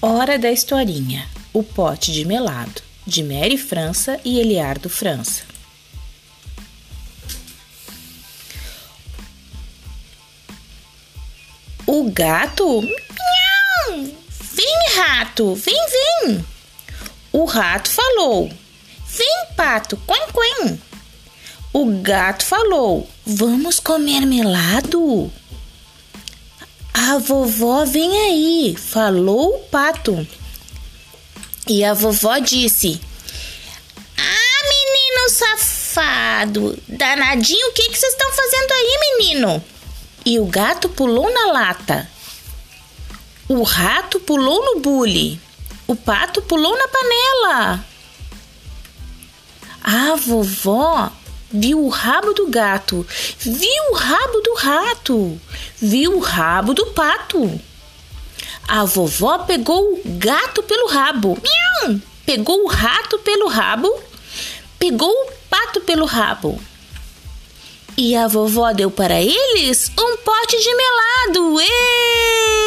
Hora da historinha. O pote de melado, de Mary França e Eliardo França. O gato? Miau! Vem, rato, vem, vem. O rato falou: Vem, pato, quen, quen. O gato falou: Vamos comer melado? A vovó vem aí, falou o pato. E a vovó disse: Ah, menino safado, danadinho, o que vocês estão fazendo aí, menino? E o gato pulou na lata. O rato pulou no bule. O pato pulou na panela. A vovó viu o rabo do gato, viu o rabo do rato, viu o rabo do pato. A vovó pegou o gato pelo rabo, miau! Pegou o rato pelo rabo, pegou o pato pelo rabo. E a vovó deu para eles um pote de melado. Êêê!